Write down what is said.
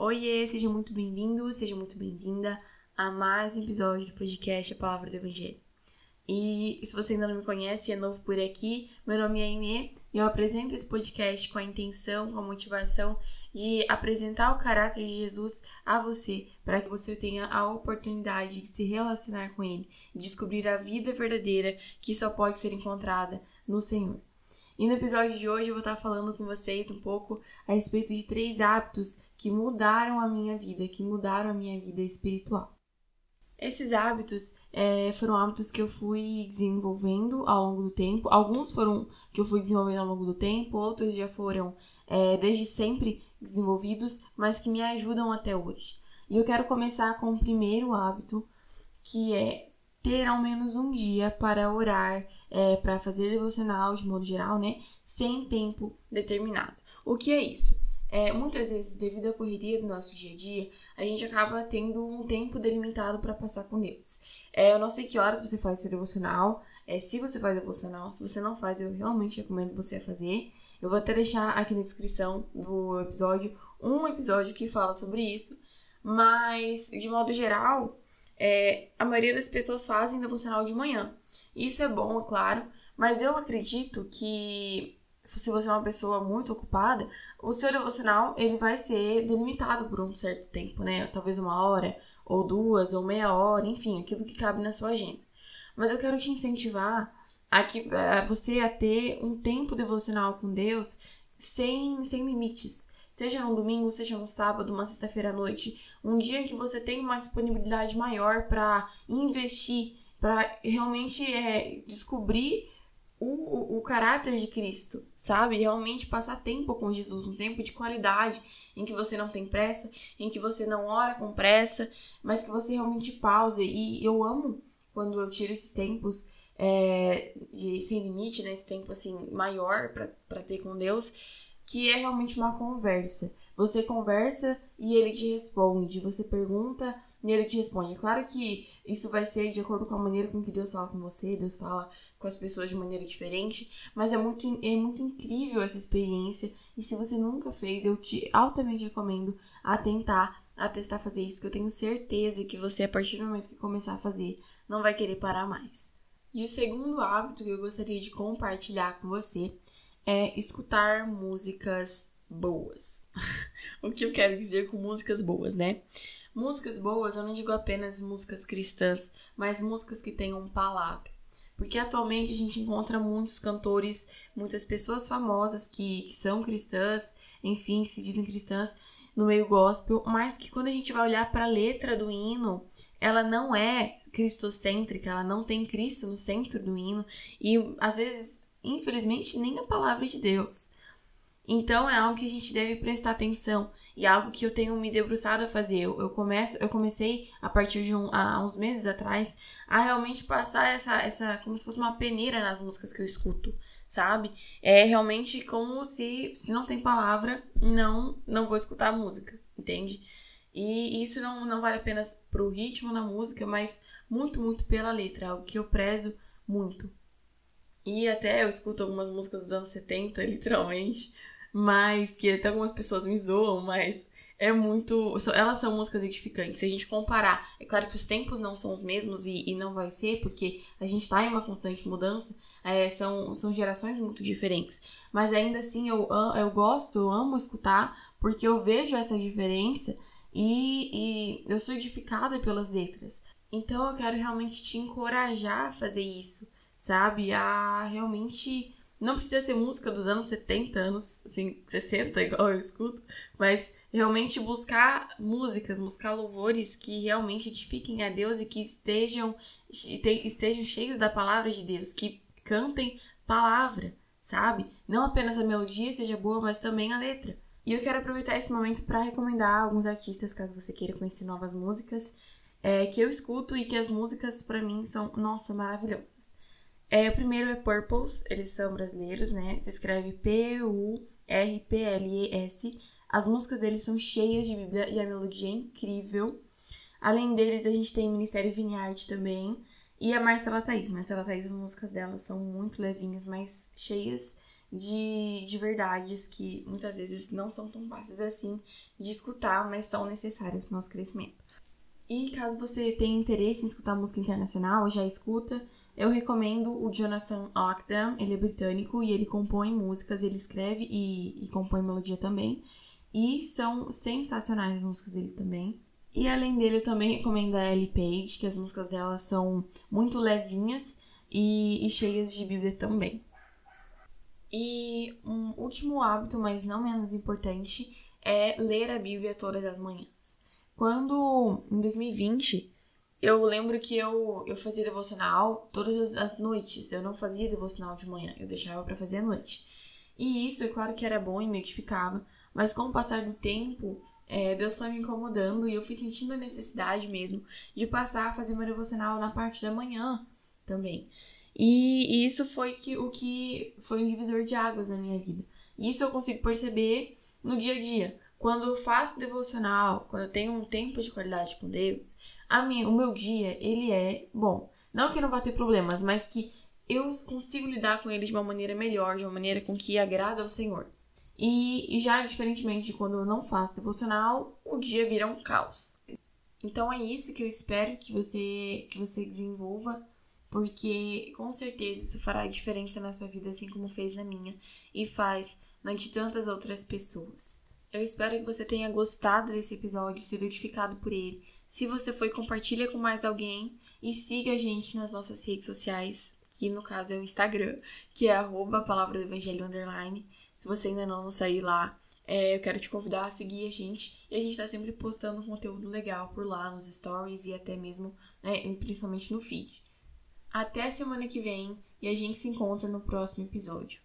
Oiê, seja muito bem-vindo, seja muito bem-vinda a mais um episódio do podcast A Palavra do Evangelho. E se você ainda não me conhece e é novo por aqui, meu nome é Aimee e eu apresento esse podcast com a intenção, com a motivação de apresentar o caráter de Jesus a você, para que você tenha a oportunidade de se relacionar com Ele descobrir a vida verdadeira que só pode ser encontrada no Senhor. E no episódio de hoje eu vou estar falando com vocês um pouco a respeito de três hábitos que mudaram a minha vida, que mudaram a minha vida espiritual. Esses hábitos é, foram hábitos que eu fui desenvolvendo ao longo do tempo. Alguns foram que eu fui desenvolvendo ao longo do tempo, outros já foram é, desde sempre desenvolvidos, mas que me ajudam até hoje. E eu quero começar com o primeiro hábito, que é ter ao menos um dia para orar, é, para fazer devocional de modo geral, né? Sem tempo determinado. O que é isso? É, muitas vezes, devido à correria do nosso dia a dia, a gente acaba tendo um tempo delimitado para passar com Deus. É, eu não sei que horas você faz seu devocional, é, se você faz devocional, se você não faz, eu realmente recomendo você a fazer. Eu vou até deixar aqui na descrição do episódio um episódio que fala sobre isso, mas de modo geral, é, a maioria das pessoas fazem devocional de manhã. Isso é bom, é claro, mas eu acredito que se você é uma pessoa muito ocupada, o seu devocional ele vai ser delimitado por um certo tempo, né? Talvez uma hora, ou duas, ou meia hora, enfim, aquilo que cabe na sua agenda. Mas eu quero te incentivar a, que, a você a ter um tempo devocional com Deus sem, sem limites. Seja no domingo, seja no sábado, uma sexta-feira à noite, um dia em que você tem uma disponibilidade maior para investir, para realmente é, descobrir o, o, o, caráter de Cristo, sabe? Realmente passar tempo com Jesus, um tempo de qualidade, em que você não tem pressa, em que você não ora com pressa, mas que você realmente pausa. E eu amo quando eu tiro esses tempos é, de sem limite, né? Esse tempo assim maior para ter com Deus que é realmente uma conversa. Você conversa e ele te responde, você pergunta e ele te responde. Claro que isso vai ser de acordo com a maneira com que Deus fala com você, Deus fala com as pessoas de maneira diferente, mas é muito, é muito incrível essa experiência e se você nunca fez, eu te altamente recomendo a tentar, a testar fazer isso, que eu tenho certeza que você, a partir do momento que começar a fazer, não vai querer parar mais. E o segundo hábito que eu gostaria de compartilhar com você é escutar músicas boas. o que eu quero dizer com músicas boas, né? Músicas boas, eu não digo apenas músicas cristãs, mas músicas que tenham palavra. Porque atualmente a gente encontra muitos cantores, muitas pessoas famosas que, que são cristãs, enfim, que se dizem cristãs no meio gospel, mas que quando a gente vai olhar para a letra do hino, ela não é cristocêntrica, ela não tem Cristo no centro do hino e às vezes infelizmente, nem a palavra de Deus. Então é algo que a gente deve prestar atenção e algo que eu tenho me debruçado a fazer. Eu, eu começo, eu comecei a partir de um, uns meses atrás a realmente passar essa, essa como se fosse uma peneira nas músicas que eu escuto, sabe? É realmente como se se não tem palavra, não não vou escutar a música, entende? E isso não, não vale apenas pro ritmo da música, mas muito, muito pela letra, algo que eu prezo muito. E até eu escuto algumas músicas dos anos 70, literalmente, mas que até algumas pessoas me zoam, mas é muito. Elas são músicas edificantes. Se a gente comparar, é claro que os tempos não são os mesmos e, e não vai ser, porque a gente tá em uma constante mudança, é, são, são gerações muito diferentes. Mas ainda assim eu, eu gosto, eu amo escutar, porque eu vejo essa diferença e, e eu sou edificada pelas letras. Então eu quero realmente te encorajar a fazer isso sabe? A realmente. Não precisa ser música dos anos 70, anos assim, 60, igual eu escuto, mas realmente buscar músicas, buscar louvores que realmente edifiquem a Deus e que estejam, estejam cheios da palavra de Deus, que cantem palavra, sabe? Não apenas a melodia seja boa, mas também a letra. E eu quero aproveitar esse momento para recomendar alguns artistas, caso você queira conhecer novas músicas, é, que eu escuto e que as músicas para mim são, nossa, maravilhosas. É, o primeiro é Purples, eles são brasileiros, né? Se escreve P-U-R-P-L-E-S. As músicas deles são cheias de Bíblia e a melodia é incrível. Além deles, a gente tem Ministério Vineyard também. E a Marcela Thaís. Marcela Thaís, as músicas dela são muito levinhas, mas cheias de, de verdades que muitas vezes não são tão fáceis assim de escutar, mas são necessárias para o nosso crescimento. E caso você tenha interesse em escutar música internacional já escuta, eu recomendo o Jonathan Ogden, ele é britânico e ele compõe músicas, ele escreve e, e compõe melodia também. E são sensacionais as músicas dele também. E além dele, eu também recomendo a Ellie Page, que as músicas dela são muito levinhas e, e cheias de Bíblia também. E um último hábito, mas não menos importante, é ler a Bíblia todas as manhãs. Quando, em 2020, eu lembro que eu, eu fazia devocional todas as, as noites. Eu não fazia devocional de manhã, eu deixava para fazer à noite. E isso, é claro que era bom e me edificava, mas com o passar do tempo, é, Deus foi me incomodando e eu fui sentindo a necessidade mesmo de passar a fazer meu devocional na parte da manhã também. E, e isso foi que, o que foi um divisor de águas na minha vida. E isso eu consigo perceber no dia a dia. Quando eu faço devocional, quando eu tenho um tempo de qualidade com Deus, a minha, o meu dia, ele é bom. Não que não vá ter problemas, mas que eu consigo lidar com ele de uma maneira melhor, de uma maneira com que agrada ao Senhor. E, e já diferentemente de quando eu não faço devocional, o dia vira um caos. Então é isso que eu espero que você que você desenvolva, porque com certeza isso fará diferença na sua vida assim como fez na minha e faz na de tantas outras pessoas. Eu espero que você tenha gostado desse episódio, sido edificado por ele. Se você foi, compartilha com mais alguém e siga a gente nas nossas redes sociais, que no caso é o Instagram, que é arroba palavra do evangelho underline. Se você ainda não sair lá, é, eu quero te convidar a seguir a gente. E a gente tá sempre postando conteúdo legal por lá, nos stories e até mesmo, né, principalmente no feed. Até semana que vem e a gente se encontra no próximo episódio.